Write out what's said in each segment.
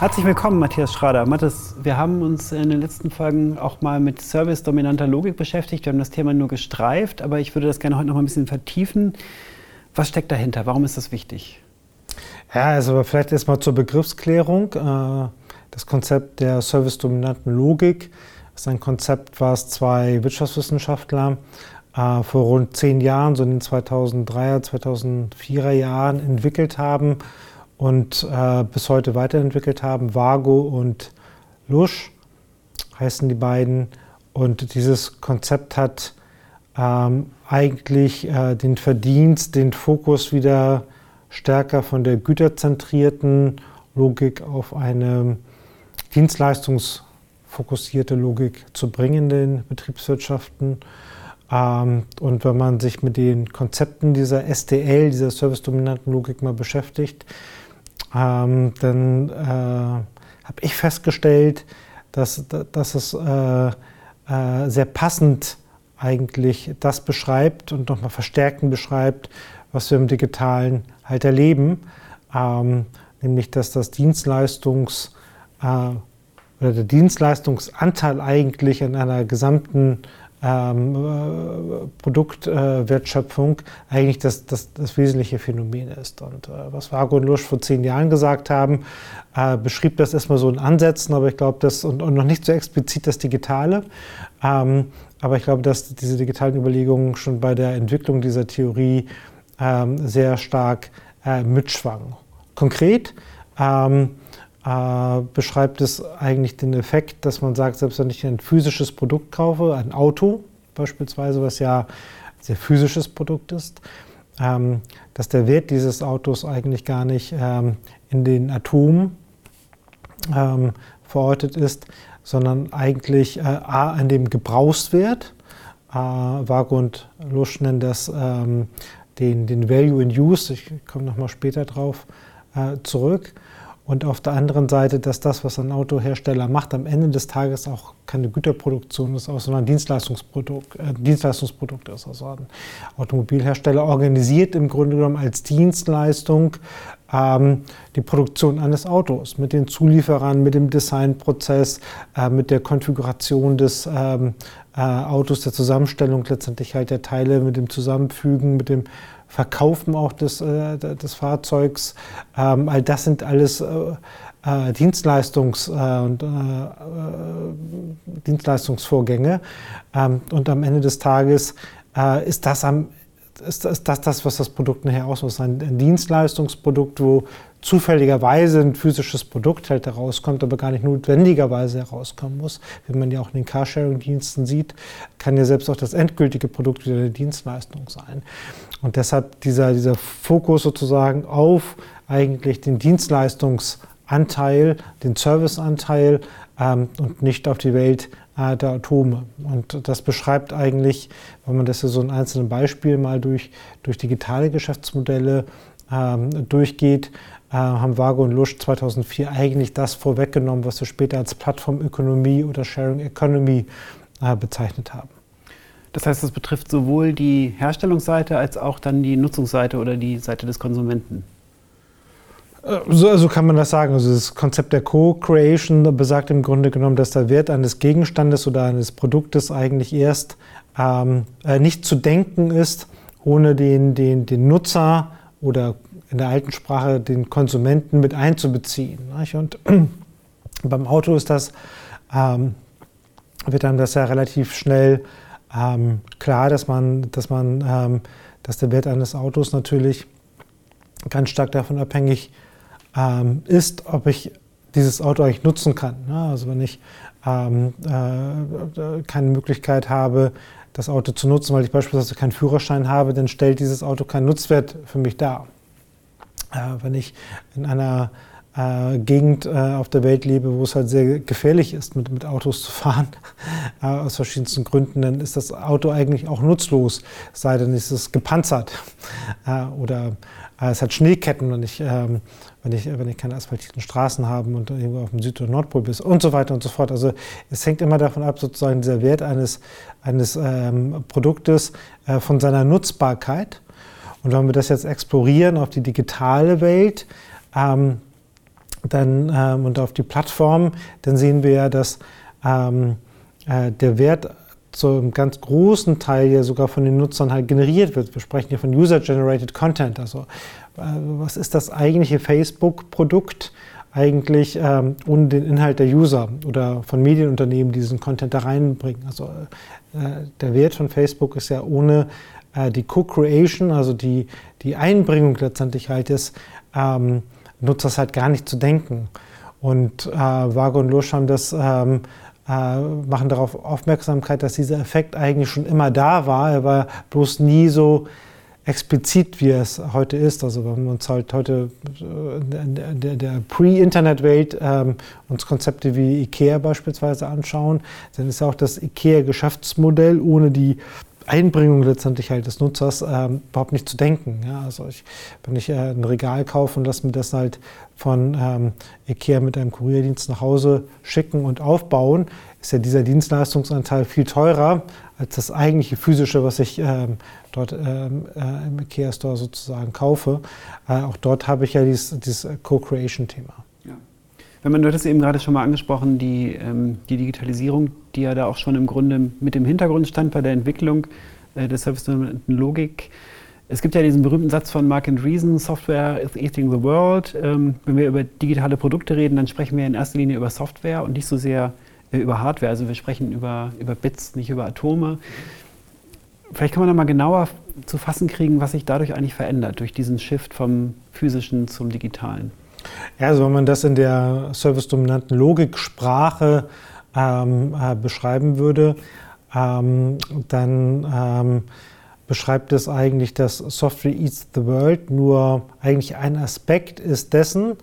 Herzlich willkommen, Matthias Schrader. Matthias, wir haben uns in den letzten Folgen auch mal mit service-dominanter Logik beschäftigt. Wir haben das Thema nur gestreift, aber ich würde das gerne heute noch mal ein bisschen vertiefen. Was steckt dahinter? Warum ist das wichtig? Ja, also vielleicht erstmal zur Begriffsklärung. Äh, das Konzept der service-dominanten Logik ist ein Konzept, was zwei Wirtschaftswissenschaftler äh, vor rund zehn Jahren, so in den 2003er, 2004er Jahren entwickelt haben und äh, bis heute weiterentwickelt haben. Vago und Lusch heißen die beiden. Und dieses Konzept hat ähm, eigentlich äh, den Verdienst, den Fokus wieder stärker von der güterzentrierten Logik auf eine dienstleistungsfokussierte Logik zu bringen in den Betriebswirtschaften. Ähm, und wenn man sich mit den Konzepten dieser SDL, dieser service-dominanten Logik mal beschäftigt, ähm, dann äh, habe ich festgestellt, dass, dass es äh, äh, sehr passend eigentlich das beschreibt und nochmal verstärkend beschreibt, was wir im Digitalen halt erleben, ähm, nämlich dass das Dienstleistungs- äh, oder der Dienstleistungsanteil eigentlich in einer gesamten ähm, äh, Produktwertschöpfung äh, eigentlich das, das, das, wesentliche Phänomen ist. Und äh, was Vago und Lusch vor zehn Jahren gesagt haben, äh, beschrieb das erstmal so in Ansätzen, aber ich glaube, das und, und, noch nicht so explizit das Digitale. Ähm, aber ich glaube, dass diese digitalen Überlegungen schon bei der Entwicklung dieser Theorie ähm, sehr stark äh, mitschwangen. Konkret ähm, äh, beschreibt es eigentlich den Effekt, dass man sagt, selbst wenn ich ein physisches Produkt kaufe, ein Auto beispielsweise, was ja ein sehr physisches Produkt ist, ähm, dass der Wert dieses Autos eigentlich gar nicht ähm, in den Atomen ähm, verortet ist, sondern eigentlich äh, A, an dem Gebrauchswert. Äh, Waage und Lusch nennen das ähm, den, den Value in Use, ich komme nochmal später drauf äh, zurück. Und auf der anderen Seite, dass das, was ein Autohersteller macht, am Ende des Tages auch keine Güterproduktion ist, sondern ein Dienstleistungsprodukt, äh, Dienstleistungsprodukt ist. Also ein Automobilhersteller organisiert im Grunde genommen als Dienstleistung ähm, die Produktion eines Autos mit den Zulieferern, mit dem Designprozess, äh, mit der Konfiguration des ähm, äh, Autos, der Zusammenstellung letztendlich halt der Teile, mit dem Zusammenfügen, mit dem Verkaufen auch des, äh, des Fahrzeugs. Ähm, all das sind alles äh, äh Dienstleistungs- und, Dienstleistungsvorgänge. Ähm, und am Ende des Tages ist das am ist, ist das das, was das Produkt nachher ausmacht. Ein, ein Dienstleistungsprodukt, wo zufälligerweise ein physisches Produkt halt herauskommt, aber gar nicht notwendigerweise herauskommen muss. Wie man ja auch in den Carsharing-Diensten sieht, kann ja selbst auch das endgültige Produkt wieder eine Dienstleistung sein. Und deshalb dieser, dieser Fokus sozusagen auf eigentlich den Dienstleistungsanteil, den Serviceanteil und nicht auf die Welt äh, der Atome. Und das beschreibt eigentlich, wenn man das so in einzelnen Beispielen mal durch, durch digitale Geschäftsmodelle ähm, durchgeht, äh, haben Vago und Lusch 2004 eigentlich das vorweggenommen, was wir später als Plattformökonomie oder Sharing Economy äh, bezeichnet haben. Das heißt, das betrifft sowohl die Herstellungsseite als auch dann die Nutzungsseite oder die Seite des Konsumenten. Äh, so also kann man das sagen. Also das Konzept der Co-Creation besagt im Grunde genommen, dass der Wert eines Gegenstandes oder eines Produktes eigentlich erst ähm, äh, nicht zu denken ist, ohne den, den, den Nutzer oder in der alten Sprache den Konsumenten mit einzubeziehen. Und beim Auto ist das, ähm, wird dann das ja relativ schnell ähm, klar, dass man, dass man, ähm, dass der Wert eines Autos natürlich ganz stark davon abhängig ähm, ist, ob ich dieses Auto eigentlich nutzen kann. Ne? Also wenn ich ähm, äh, keine Möglichkeit habe, das Auto zu nutzen, weil ich beispielsweise keinen Führerschein habe, dann stellt dieses Auto keinen Nutzwert für mich dar. Äh, wenn ich in einer äh, Gegend äh, auf der Welt lebe, wo es halt sehr gefährlich ist, mit, mit Autos zu fahren, äh, aus verschiedensten Gründen, dann ist das Auto eigentlich auch nutzlos, sei denn es ist gepanzert. Äh, oder äh, es hat Schneeketten, wenn ich, ähm, wenn, ich, wenn ich keine asphaltierten Straßen habe und irgendwo auf dem Süd- oder Nordpol bin und so weiter und so fort. Also es hängt immer davon ab, sozusagen dieser Wert eines, eines ähm, Produktes äh, von seiner Nutzbarkeit. Und wenn wir das jetzt explorieren auf die digitale Welt, ähm, dann, ähm, und auf die Plattform, dann sehen wir ja, dass ähm, äh, der Wert zu einem ganz großen Teil ja sogar von den Nutzern halt generiert wird. Wir sprechen hier von User-Generated Content. Also äh, was ist das eigentliche Facebook-Produkt? eigentlich ähm, ohne den Inhalt der User oder von Medienunternehmen, die diesen Content da reinbringen. Also äh, der Wert von Facebook ist ja ohne äh, die Co-Creation, also die, die Einbringung letztendlich halt des ähm, Nutzers halt gar nicht zu denken. Und äh, Vago und Lusch haben das ähm, äh, machen darauf Aufmerksamkeit, dass dieser Effekt eigentlich schon immer da war. Er war bloß nie so explizit, wie es heute ist. Also wenn wir uns halt heute in äh, der, der Pre-Internet-Welt ähm, uns Konzepte wie IKEA beispielsweise anschauen, dann ist ja auch das IKEA-Geschäftsmodell ohne die Einbringung letztendlich halt des Nutzers ähm, überhaupt nicht zu denken. Ja, also ich, wenn ich äh, ein Regal kaufe und lasse mir das halt von ähm, IKEA mit einem Kurierdienst nach Hause schicken und aufbauen, ist ja dieser Dienstleistungsanteil viel teurer als das eigentliche physische, was ich ähm, dort ähm, äh, im IKEA Store sozusagen kaufe. Äh, auch dort habe ich ja dieses, dieses Co-Creation-Thema. Wenn man, du hattest eben gerade schon mal angesprochen, die, ähm, die Digitalisierung, die ja da auch schon im Grunde mit dem Hintergrund stand bei der Entwicklung äh, der Service-Logik. Es gibt ja diesen berühmten Satz von Mark and Reason, Software is eating the world. Ähm, wenn wir über digitale Produkte reden, dann sprechen wir in erster Linie über Software und nicht so sehr äh, über Hardware. Also wir sprechen über, über Bits, nicht über Atome. Vielleicht kann man da mal genauer zu fassen kriegen, was sich dadurch eigentlich verändert, durch diesen Shift vom physischen zum digitalen. Ja, also wenn man das in der service-dominanten Logiksprache ähm, äh, beschreiben würde, ähm, dann ähm, beschreibt es eigentlich, dass Software Eats the World nur eigentlich ein Aspekt ist dessen,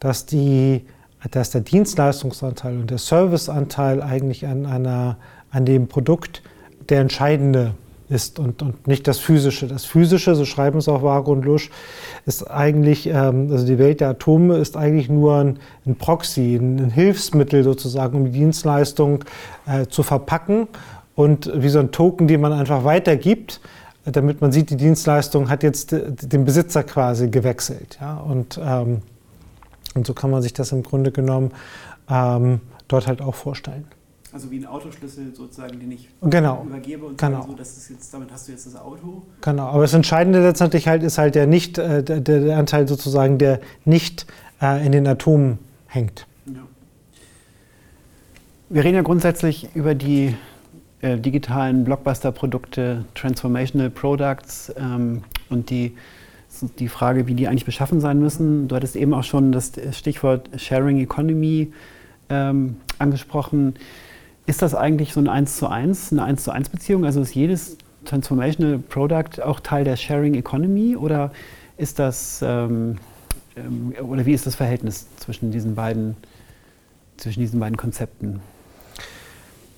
dass, die, dass der Dienstleistungsanteil und der Serviceanteil eigentlich an, einer, an dem Produkt der entscheidende ist und, und nicht das Physische. Das Physische, so schreiben es auch Waage und Lusch, ist eigentlich, ähm, also die Welt der Atome ist eigentlich nur ein, ein Proxy, ein, ein, Hilfsmittel sozusagen, um die Dienstleistung äh, zu verpacken und wie so ein Token, den man einfach weitergibt, damit man sieht, die Dienstleistung hat jetzt den Besitzer quasi gewechselt. Ja? Und, ähm, und so kann man sich das im Grunde genommen ähm, dort halt auch vorstellen. Also wie ein Autoschlüssel sozusagen, den ich genau. übergebe und genau. so, dass es jetzt, damit hast du jetzt das Auto. Genau, aber das Entscheidende letztendlich halt ist halt der nicht, äh, der, der, Anteil sozusagen, der nicht äh, in den Atomen hängt. Ja. Wir reden ja grundsätzlich über die äh, digitalen Blockbuster-Produkte, Transformational Products ähm, und die, die Frage, wie die eigentlich beschaffen sein müssen. Du hattest eben auch schon das Stichwort Sharing Economy ähm, angesprochen. Ist das eigentlich so ein 1 zu 1, eine 1 zu 1 Beziehung? Also ist jedes Transformational Product auch Teil der Sharing Economy oder ist das ähm, ähm, oder wie ist das Verhältnis zwischen diesen beiden, zwischen diesen beiden Konzepten?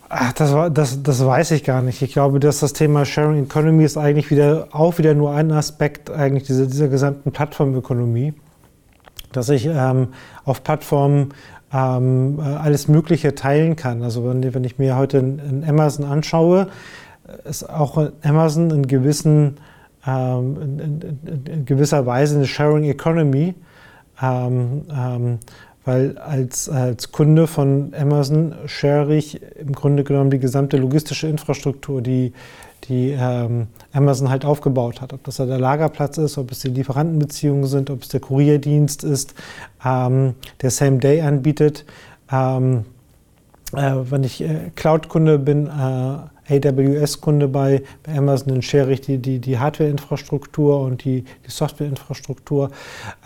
Ach, das, das, das weiß ich gar nicht. Ich glaube, dass das Thema Sharing Economy ist eigentlich wieder auch wieder nur ein Aspekt eigentlich dieser, dieser gesamten Plattformökonomie, dass ich ähm, auf Plattformen ähm, äh, alles Mögliche teilen kann. Also wenn, wenn ich mir heute in, Amazon anschaue, ist auch Amazon in, gewissen, ähm, in, in, in, gewisser Weise eine Sharing Economy, ähm, ähm, weil als, als Kunde von Amazon share ich im Grunde genommen die gesamte logistische Infrastruktur, die die ähm, Amazon halt aufgebaut hat. Ob das der Lagerplatz ist, ob es die Lieferantenbeziehungen sind, ob es der Kurierdienst ist, ähm, der Same Day anbietet. Ähm, äh, wenn ich äh, Cloud-Kunde bin, äh, AWS-Kunde bei, bei Amazon, dann share ich die, die, die Hardware-Infrastruktur und die, die Software-Infrastruktur.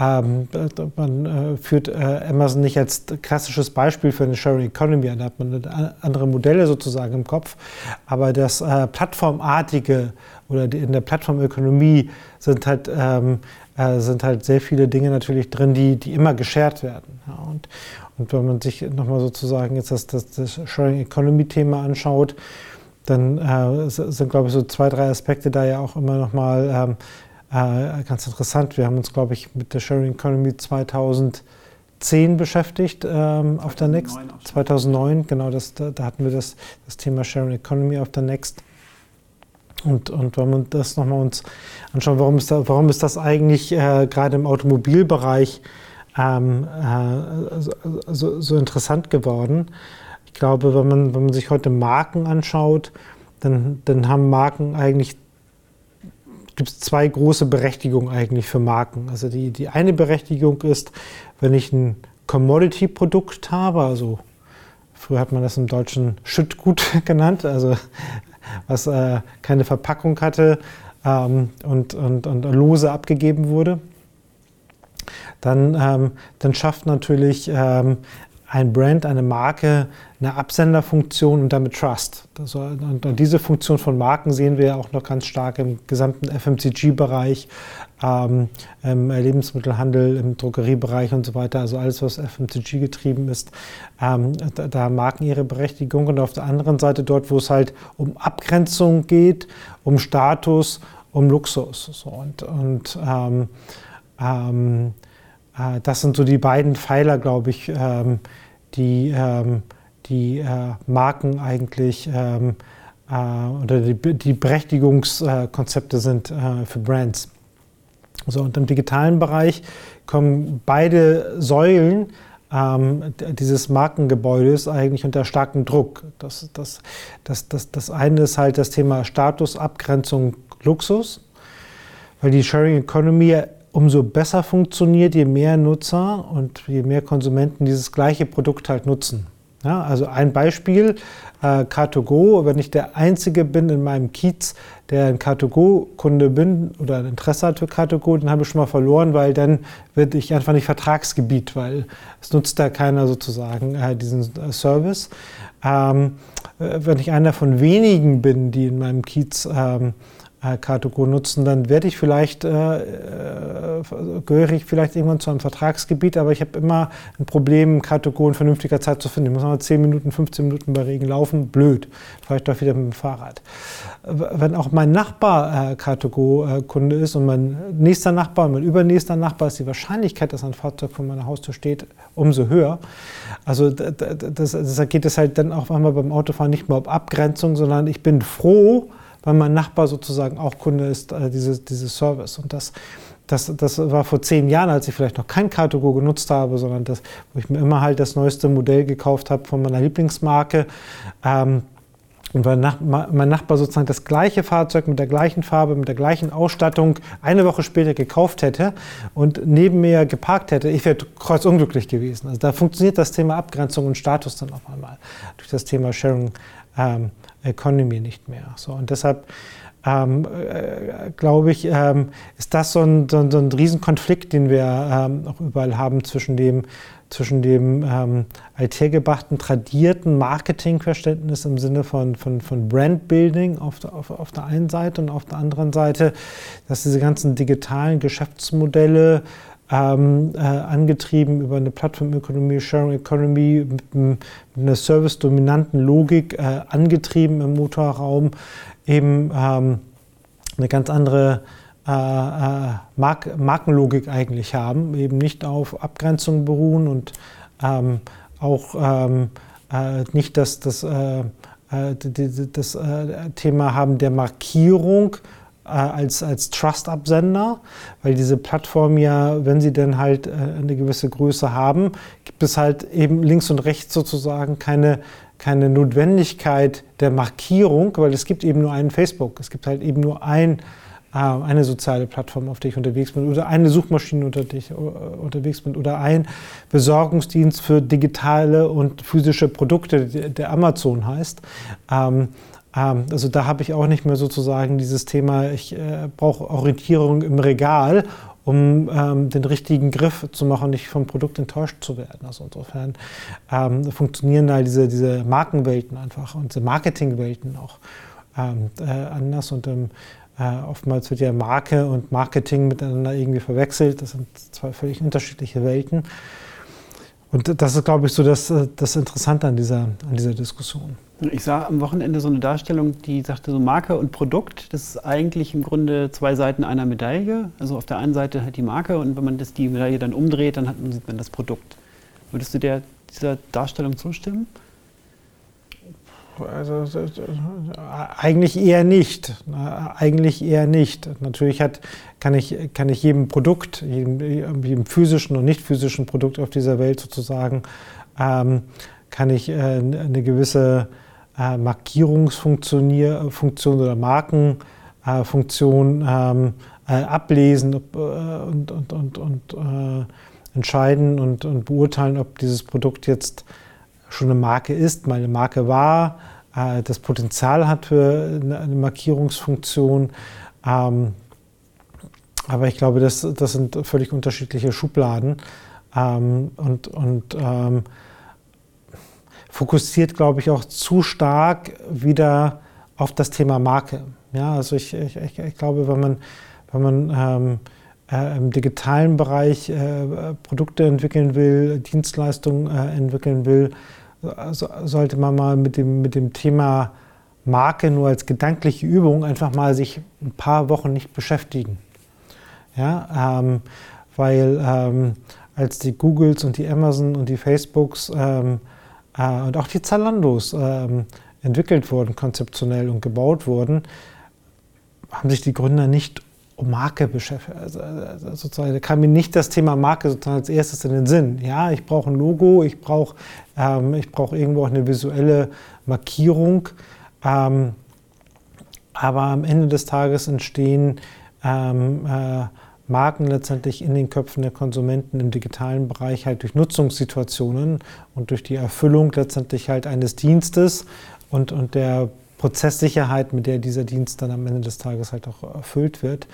Ähm, man äh, führt äh, Amazon nicht als klassisches Beispiel für eine Sharing Economy an, da hat man andere Modelle sozusagen im Kopf, aber das äh, Plattformartige oder die, in der Plattformökonomie sind halt, ähm, äh, sind halt sehr viele Dinge natürlich drin, die, die immer geshared werden. Ja, und, und wenn man sich nochmal sozusagen jetzt das, das, das Sharing Economy-Thema anschaut, dann äh, sind, glaube ich, so zwei, drei Aspekte da ja auch immer nochmal ähm, äh, ganz interessant. Wir haben uns, glaube ich, mit der Sharing Economy 2010 beschäftigt ähm, auf der Next. 2009, genau, das, da, da, hatten wir das, das Thema Sharing Economy auf der Next. Und, und wenn wir das nochmal uns anschauen, warum ist, da, warum ist das eigentlich äh, gerade im Automobilbereich ähm, äh, so, so, so, interessant geworden. Ich glaube, wenn man, wenn man sich heute Marken anschaut, dann, dann haben Marken eigentlich gibt es zwei große Berechtigungen eigentlich für Marken. Also die, die eine Berechtigung ist, wenn ich ein Commodity-Produkt habe, also früher hat man das im Deutschen Schüttgut genannt, also was äh, keine Verpackung hatte ähm, und, und, und lose abgegeben wurde, dann, ähm, dann schafft natürlich ähm, ein Brand, eine Marke eine Absenderfunktion und damit Trust. Das, und, und, diese Funktion von Marken sehen wir ja auch noch ganz stark im gesamten FMCG-Bereich, ähm, im Lebensmittelhandel, im Drogeriebereich und so weiter. Also alles, was FMCG getrieben ist, ähm, da, da Marken ihre Berechtigung. Und auf der anderen Seite dort, wo es halt um Abgrenzung geht, um Status, um Luxus. So, und und ähm, ähm äh, das sind so die beiden Pfeiler, glaube ich, ähm, die, ähm, die äh, Marken eigentlich ähm, äh, oder die, die Berechtigungskonzepte sind für Brands. So, und im digitalen Bereich kommen beide Säulen ähm, dieses Markengebäudes eigentlich unter starken Druck. Das, das, das, das, das eine ist halt das Thema Status, Abgrenzung, Luxus, weil die Sharing Economy umso besser funktioniert, je mehr Nutzer und je mehr Konsumenten dieses gleiche Produkt halt nutzen. Ja, also ein Beispiel, äh, Car2Go, wenn ich der Einzige bin in meinem Kiez, der ein Car2Go-Kunde bin oder ein Interesse hat für Car2Go, dann habe ich schon mal verloren, weil dann werde ich einfach nicht Vertragsgebiet, weil es nutzt da keiner sozusagen äh, diesen äh, Service. Ähm, äh, wenn ich einer von wenigen bin, die in meinem Kiez ähm, äh, Car2Go nutzen, dann werde ich vielleicht, äh, äh, gehöre ich vielleicht irgendwann zu einem Vertragsgebiet, aber ich habe immer ein Problem, Car2Go in vernünftiger Zeit zu finden. Ich muss mal 10 Minuten, 15 Minuten bei Regen laufen, blöd. Vielleicht doch wieder mit dem Fahrrad. Wenn auch mein Nachbar äh, Car2Go-Kunde ist und mein nächster Nachbar und mein übernächster Nachbar, ist die Wahrscheinlichkeit, dass ein Fahrzeug vor meiner Haustür steht, umso höher. Also das, das, das geht es halt dann auch einmal beim Autofahren nicht mehr um Abgrenzung, sondern ich bin froh, weil mein Nachbar sozusagen auch Kunde ist, äh, dieses, dieses Service. Und das, das, das war vor zehn Jahren, als ich vielleicht noch kein Car2Go genutzt habe, sondern das, wo ich mir immer halt das neueste Modell gekauft habe von meiner Lieblingsmarke. Ähm, und weil nach, mein Nachbar sozusagen das gleiche Fahrzeug mit der gleichen Farbe, mit der gleichen Ausstattung eine Woche später gekauft hätte und neben mir geparkt hätte, ich wäre kreuzunglücklich gewesen. Also da funktioniert das Thema Abgrenzung und Status dann auf einmal durch das Thema Sharing ähm, Economy nicht mehr. So, und deshalb ähm, äh, glaube ich, ähm, ist das so ein, so, ein, so ein Riesenkonflikt, den wir ähm, auch überall haben zwischen dem, zwischen dem ähm, althergebrachten, tradierten Marketingverständnis im Sinne von, von, von Brandbuilding auf der, auf, auf der einen Seite und auf der anderen Seite, dass diese ganzen digitalen Geschäftsmodelle ähm, äh, angetrieben über eine Plattformökonomie, Sharing Economy, mit, mit einer service-dominanten Logik äh, angetrieben im Motorraum, eben ähm, eine ganz andere äh, äh Mark Markenlogik eigentlich haben, eben nicht auf Abgrenzung beruhen und ähm, auch ähm, äh, nicht das, das, äh, das Thema haben der Markierung, als, als Trust-Absender, weil diese Plattformen ja, wenn sie denn halt äh, eine gewisse Größe haben, gibt es halt eben links und rechts sozusagen keine, keine Notwendigkeit der Markierung, weil es gibt eben nur einen Facebook, es gibt halt eben nur ein, äh, eine soziale Plattform, auf der ich unterwegs bin, oder eine Suchmaschine, unter der ich unterwegs bin, oder ein Besorgungsdienst für digitale und physische Produkte, der Amazon heißt. Ähm, also da habe ich auch nicht mehr sozusagen dieses Thema, ich äh, brauche Orientierung im Regal, um ähm, den richtigen Griff zu machen, nicht vom Produkt enttäuscht zu werden. Also insofern ähm, funktionieren da diese, diese Markenwelten einfach und diese Marketingwelten auch äh, anders und äh, oftmals wird ja Marke und Marketing miteinander irgendwie verwechselt. Das sind zwei völlig unterschiedliche Welten. Und das ist, glaube ich, so das, das Interessante an dieser, an dieser Diskussion. Ich sah am Wochenende so eine Darstellung, die sagte so Marke und Produkt, das ist eigentlich im Grunde zwei Seiten einer Medaille. Also auf der einen Seite halt die Marke und wenn man das, die Medaille dann umdreht, dann hat, sieht man das Produkt. Würdest du der, dieser Darstellung zustimmen? Also, eigentlich eher nicht. Eigentlich eher nicht. Natürlich hat, kann, ich, kann ich jedem Produkt, jedem, jedem physischen und nicht physischen Produkt auf dieser Welt sozusagen, ähm, kann ich äh, eine gewisse äh, Markierungsfunktion Funktion oder Markenfunktion ähm, äh, ablesen ob, äh, und, und, und, und äh, entscheiden und, und beurteilen, ob dieses Produkt jetzt schon eine Marke ist, mal eine Marke war, äh, das Potenzial hat für eine, eine Markierungsfunktion. Ähm, aber ich glaube, das, das sind völlig unterschiedliche Schubladen ähm, und, und ähm, fokussiert, glaube ich, auch zu stark wieder auf das Thema Marke. Ja, also ich, ich, ich glaube, wenn man, wenn man ähm, äh, im digitalen Bereich äh, Produkte entwickeln will, Dienstleistungen äh, entwickeln will, so, sollte man mal mit dem, mit dem Thema Marke nur als gedankliche Übung einfach mal sich ein paar Wochen nicht beschäftigen. Ja, ähm, weil ähm, als die Googles und die Amazon und die Facebooks ähm, äh, und auch die Zalandos ähm, entwickelt wurden, konzeptionell und gebaut wurden, haben sich die Gründer nicht um Marke beschäftigt. Also, also sozusagen, da kam mir nicht das Thema Marke sozusagen als erstes in den Sinn. Ja, ich brauche ein Logo, ich brauche ähm, brauch irgendwo auch eine visuelle Markierung. Ähm, aber am Ende des Tages entstehen ähm, äh, Marken letztendlich in den Köpfen der Konsumenten im digitalen Bereich halt durch Nutzungssituationen und durch die Erfüllung letztendlich halt eines Dienstes und, und der Prozesssicherheit, mit der dieser Dienst dann am Ende des Tages halt auch erfüllt wird.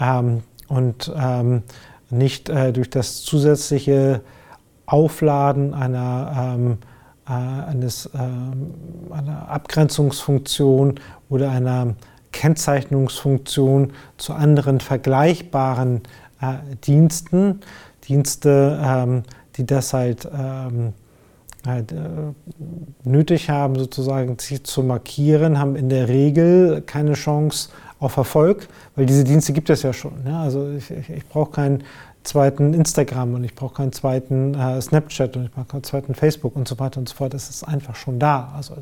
Ähm, und ähm, nicht äh, durch das zusätzliche Aufladen einer, ähm, äh, eines, ähm, einer Abgrenzungsfunktion oder einer Kennzeichnungsfunktion zu anderen vergleichbaren äh, Diensten, Dienste, ähm, die das halt ähm, halt, äh, nötig haben, sozusagen sich zu markieren, haben in der Regel keine Chance auf Erfolg, weil diese Dienste gibt es ja schon. Ja? Also ich, ich, ich brauche keinen zweiten Instagram und ich brauche keinen zweiten äh, Snapchat und ich brauche keinen zweiten Facebook und so weiter und so fort. Das ist einfach schon da. Also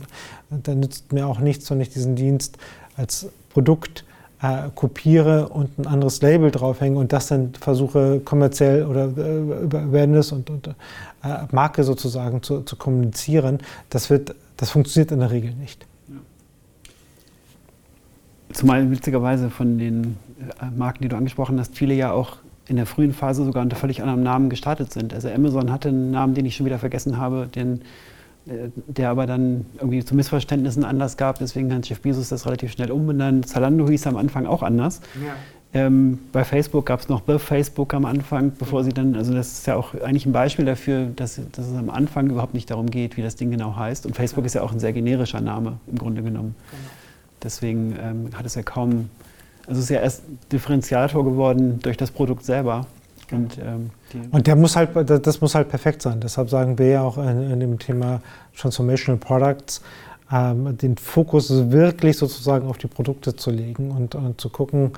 da nützt mir auch nichts, wenn ich diesen Dienst als Produkt äh, kopiere und ein anderes Label draufhänge und das dann versuche kommerziell oder äh, über Awareness und, und äh, Marke sozusagen zu, zu, kommunizieren, das, wird, das funktioniert in der Regel nicht. Zumal witzigerweise von den äh, Marken, die du angesprochen hast, viele ja auch in der frühen Phase sogar unter völlig anderem Namen gestartet sind. Also Amazon hatte einen Namen, den ich schon wieder vergessen habe, den der aber dann irgendwie zu Missverständnissen Anlass gab. Deswegen hat Jeff Bezos das relativ schnell umbenannt. Zalando hieß am Anfang auch anders. Ja. Ähm, bei Facebook gab es noch The Facebook am Anfang, bevor sie dann, also das ist ja auch eigentlich ein Beispiel dafür, dass, dass, es am Anfang überhaupt nicht darum geht, wie das Ding genau heißt. Und Facebook ja. ist ja auch ein sehr generischer Name im Grunde genommen. Genau. Deswegen ähm, hat es ja kaum, also es ist ja erst Differenziator geworden durch das Produkt selber. Und, ähm, und, der muss halt, das muss halt perfekt sein. Deshalb sagen wir ja auch in, in dem Thema Transformational Products, ähm, den Fokus wirklich sozusagen auf die Produkte zu legen und, und zu gucken,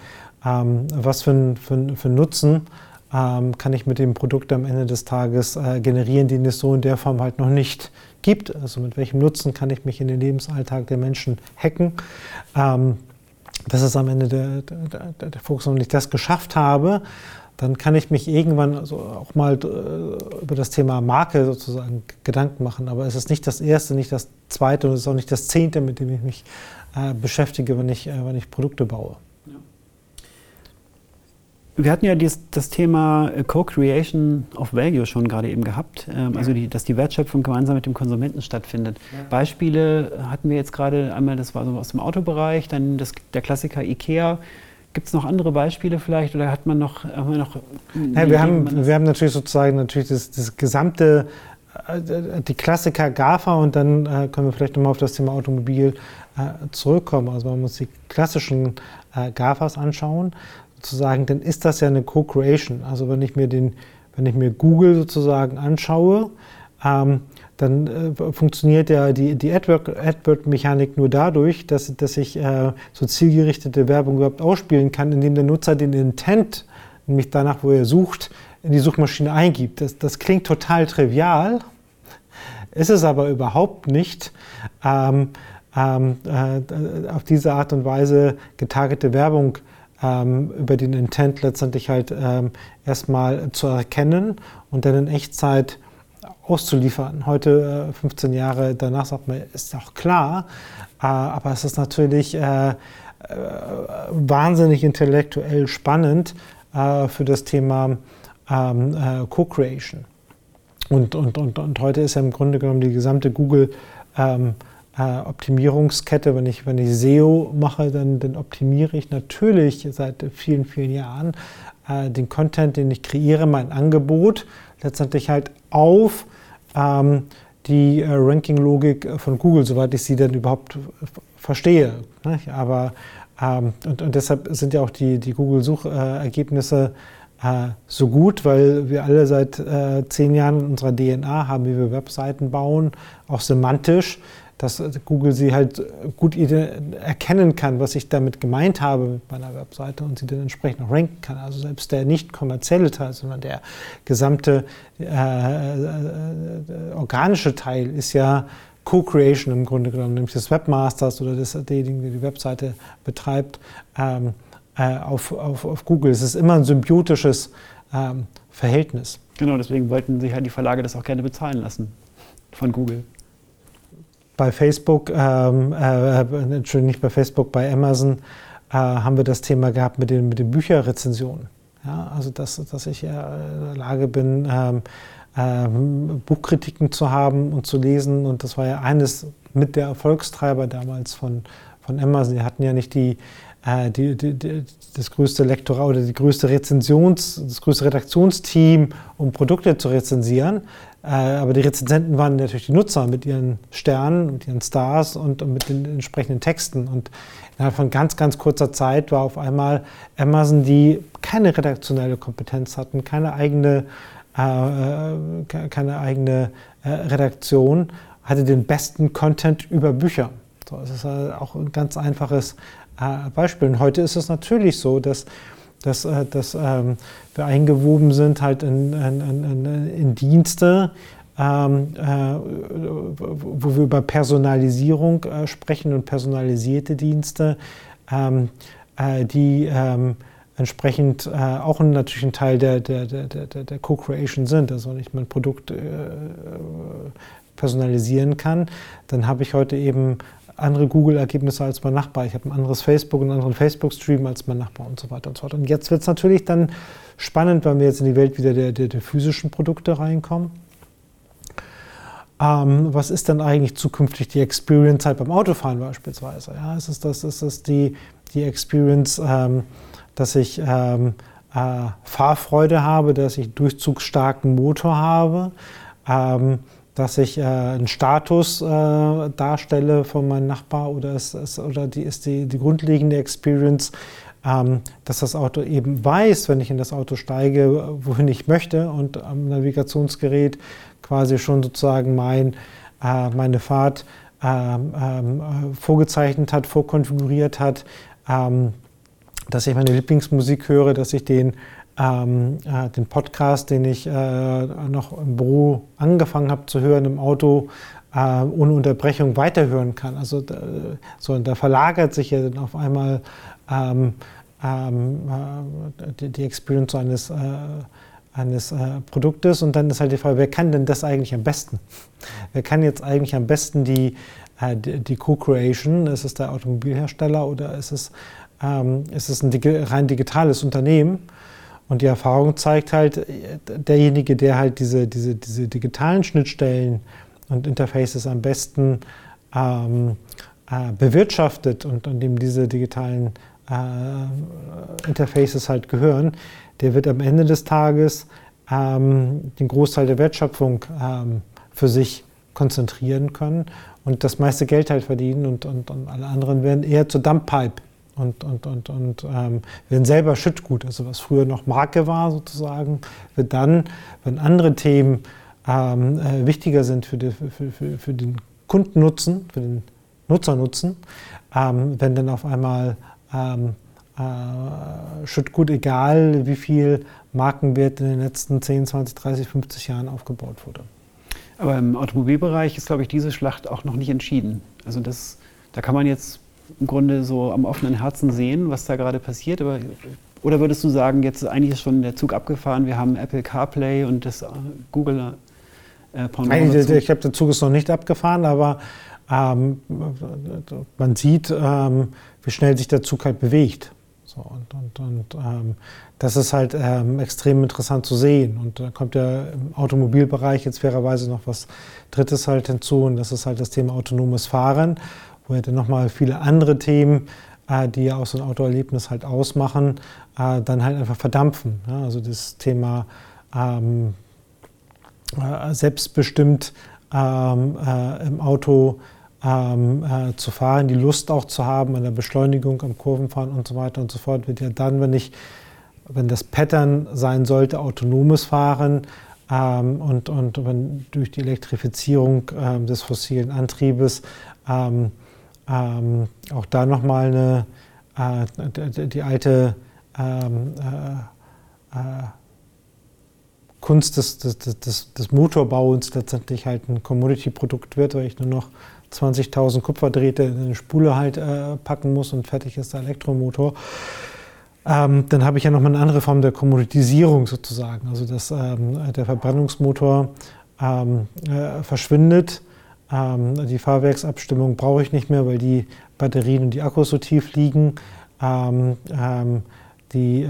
ähm, was für ein, für, für Nutzen ähm, kann ich mit dem Produkt am Ende des Tages äh, generieren, den es so in der Form halt noch nicht gibt. Also mit welchem Nutzen kann ich mich in den Lebensalltag der Menschen hacken. Ähm, das ist am Ende der, der, der Fokus. Und wenn ich das geschafft habe, dann kann ich mich irgendwann also auch mal äh, über das Thema Marke sozusagen Gedanken machen. Aber es ist nicht das erste, nicht das zweite und es ist auch nicht das zehnte, mit dem ich mich äh, beschäftige, wenn ich, äh, wenn ich Produkte baue. Ja. Wir hatten ja dies, das Thema äh, Co-Creation of Value schon gerade eben gehabt, ähm, ja. also die, dass die Wertschöpfung gemeinsam mit dem Konsumenten stattfindet. Ja. Beispiele hatten wir jetzt gerade einmal, das war so aus dem Autobereich, dann das, der Klassiker IKEA Gibt es noch andere Beispiele vielleicht oder hat man noch, haben wir noch ja, wir, haben, wir haben natürlich sozusagen natürlich das, das gesamte, äh, die Klassiker GAFA und dann äh, können wir vielleicht nochmal auf das Thema Automobil äh, zurückkommen. Also man muss die klassischen äh, GAFAs anschauen, sozusagen, dann ist das ja eine Co-Creation. Also wenn ich mir den, wenn ich mir Google sozusagen anschaue, ähm, dann äh, funktioniert ja die, die AdWord-Mechanik nur dadurch, dass, dass ich äh, so zielgerichtete Werbung überhaupt ausspielen kann, indem der Nutzer den Intent, nämlich danach, wo er sucht, in die Suchmaschine eingibt. Das, das klingt total trivial, Ist es aber überhaupt nicht. Ähm, ähm, äh, auf diese Art und Weise getargete Werbung ähm, über den Intent letztendlich halt ähm, erstmal zu erkennen und dann in Echtzeit auszuliefern. Heute, äh, 15 Jahre danach, sagt man, ist auch klar, äh, aber es ist natürlich äh, äh wahnsinnig intellektuell spannend äh, für das Thema ähm, äh, Co-Creation. Und, und, und, und heute ist ja im Grunde genommen die gesamte Google ähm, äh, Optimierungskette. Wenn ich, wenn ich SEO mache, dann, dann optimiere ich natürlich seit vielen, vielen Jahren äh, den Content, den ich kreiere, mein Angebot, letztendlich halt auf ähm, die äh, Ranking-Logik von Google, soweit ich sie dann überhaupt verstehe. Nicht? Aber ähm, und, und, deshalb sind ja auch die, die Google-Suchergebnisse äh, so gut, weil wir alle seit äh, zehn Jahren in unserer DNA haben, wie wir Webseiten bauen, auch semantisch dass Google sie halt gut erkennen kann, was ich damit gemeint habe mit meiner Webseite und sie dann entsprechend auch ranken kann. Also selbst der nicht kommerzielle Teil, sondern der gesamte äh, äh, organische Teil ist ja Co-Creation im Grunde genommen, nämlich des Webmasters oder des der die Webseite betreibt, ähm, äh, auf, auf, auf Google. Es ist immer ein symbiotisches ähm, Verhältnis. Genau, deswegen wollten sich halt die Verlage das auch gerne bezahlen lassen von Google bei Facebook, ähm, äh, Entschuldigung, nicht bei Facebook, bei Amazon äh, haben wir das Thema gehabt mit den, mit den Bücherrezensionen. Ja, also, dass, dass ich äh, in der Lage bin, ähm, ähm, Buchkritiken zu haben und zu lesen. Und das war ja eines mit der Erfolgstreiber damals von, von Amazon. Die hatten ja nicht die, äh, die, die, das größte Lektorat oder die größte Rezensions, das größte Redaktionsteam, um Produkte zu rezensieren, aber die Rezensenten waren natürlich die Nutzer mit ihren Sternen, mit ihren Stars und, und mit den entsprechenden Texten. Und innerhalb von ganz, ganz kurzer Zeit war auf einmal Amazon, die keine redaktionelle Kompetenz hatten, keine eigene, äh, äh keine eigene äh, Redaktion, hatte den besten Content über Bücher. So, das ist auch ein ganz einfaches äh, Beispiel. Und heute ist es natürlich so, dass dass, äh, dass ähm, wir eingewoben sind halt in, in, in, in Dienste, ähm, äh, wo wir über Personalisierung äh, sprechen und personalisierte Dienste, ähm, äh, die entsprechend auch natürlich ein Teil der, der, der, der, Co-Creation sind. Also wenn ich mein Produkt personalisieren kann, dann habe ich heute eben andere Google-Ergebnisse als mein Nachbar. Ich habe ein anderes Facebook einen anderen Facebook-Stream als mein Nachbar und so weiter und so fort. Und jetzt wird es natürlich dann spannend, wenn wir jetzt in die Welt wieder der, der, der physischen Produkte reinkommen. Ähm, was ist dann eigentlich zukünftig die Experience halt beim Autofahren beispielsweise? Ja, ist es das, ist es die, die Experience, ähm, dass ich ähm, äh, Fahrfreude habe, dass ich durchzugsstarken Motor habe? Dass ich äh, einen Status äh, darstelle von meinem Nachbar oder ist, ist, oder die, ist die, die grundlegende Experience, ähm, dass das Auto eben weiß, wenn ich in das Auto steige, wohin ich möchte und am Navigationsgerät quasi schon sozusagen mein, äh, meine Fahrt ähm, ähm, vorgezeichnet hat, vorkonfiguriert hat, ähm, dass ich meine Lieblingsmusik höre, dass ich den ähm, äh, den Podcast, den ich äh, noch im Büro angefangen habe zu hören, im Auto äh, ohne Unterbrechung weiterhören kann. Also so, da verlagert sich ja dann auf einmal ähm, ähm, äh, die, die, Experience eines, äh, eines äh, Produktes und dann ist halt die Frage, wer kann denn das eigentlich am besten? Wer kann jetzt eigentlich am besten die, die, die Co-Creation? Ist es der Automobilhersteller oder ist es, ähm, ist es ein rein digitales Unternehmen? Und die Erfahrung zeigt halt, derjenige, der halt diese, diese, diese digitalen Schnittstellen und Interfaces am besten ähm, äh, bewirtschaftet und, und dem diese digitalen äh, Interfaces halt gehören, der wird am Ende des Tages ähm, den Großteil der Wertschöpfung ähm, für sich konzentrieren können und das meiste Geld halt verdienen und, und, und alle anderen werden eher zur Dumppipe und, und, und, und ähm, werden selber Schüttgut, also was früher noch Marke war sozusagen, wird dann, wenn andere Themen ähm, äh, wichtiger sind für, die, für, für, für, den Kundennutzen, für den Nutzernutzen, ähm, wenn dann auf einmal ähm, äh, Schüttgut, egal wie viel Markenwert in den letzten 10, 20, 30, 50 Jahren aufgebaut wurde. Aber im Automobilbereich ist, glaube ich, diese Schlacht auch noch nicht entschieden. Also das, da kann man jetzt im Grunde so am offenen Herzen sehen, was da gerade passiert. Aber, oder würdest du sagen, jetzt ist eigentlich schon der Zug abgefahren, wir haben Apple CarPlay und das äh, Google äh, Eigentlich, Ich glaube, der Zug ist noch nicht abgefahren, aber ähm, man sieht, ähm, wie schnell sich der Zug halt bewegt. So, und und, und ähm, das ist halt ähm, extrem interessant zu sehen. Und da kommt ja im Automobilbereich jetzt fairerweise noch was Drittes halt hinzu, und das ist halt das Thema autonomes Fahren, wo ja dann nochmal viele andere Themen, äh, die ja auch so ein Autoerlebnis halt ausmachen, äh, dann halt einfach verdampfen. Also das Thema ähm, äh, selbstbestimmt ähm, äh, im Auto ähm, äh, zu fahren, die Lust auch zu haben an der Beschleunigung, am Kurvenfahren und so weiter und so fort, wird ja dann, wenn ich, wenn das Pattern sein sollte, autonomes Fahren ähm, und, und wenn durch die Elektrifizierung ähm, des fossilen Antriebes ähm, auch da nochmal eine, äh, die, die, alte ähm, äh, äh, Kunst des, des, des, des Motorbauens letztendlich halt ein Commodity-Produkt wird, weil ich nur noch 20.000 Kupferdrähte in eine Spule halt äh, packen muss und fertig ist der Elektromotor. Ähm, dann habe ich ja nochmal eine andere Form der Kommoditisierung sozusagen. Also dass ähm, der Verbrennungsmotor ähm, äh, verschwindet. Ähm, die Fahrwerksabstimmung brauche ich nicht mehr, weil die Batterien und die Akkus so tief liegen. Ähm, ähm, die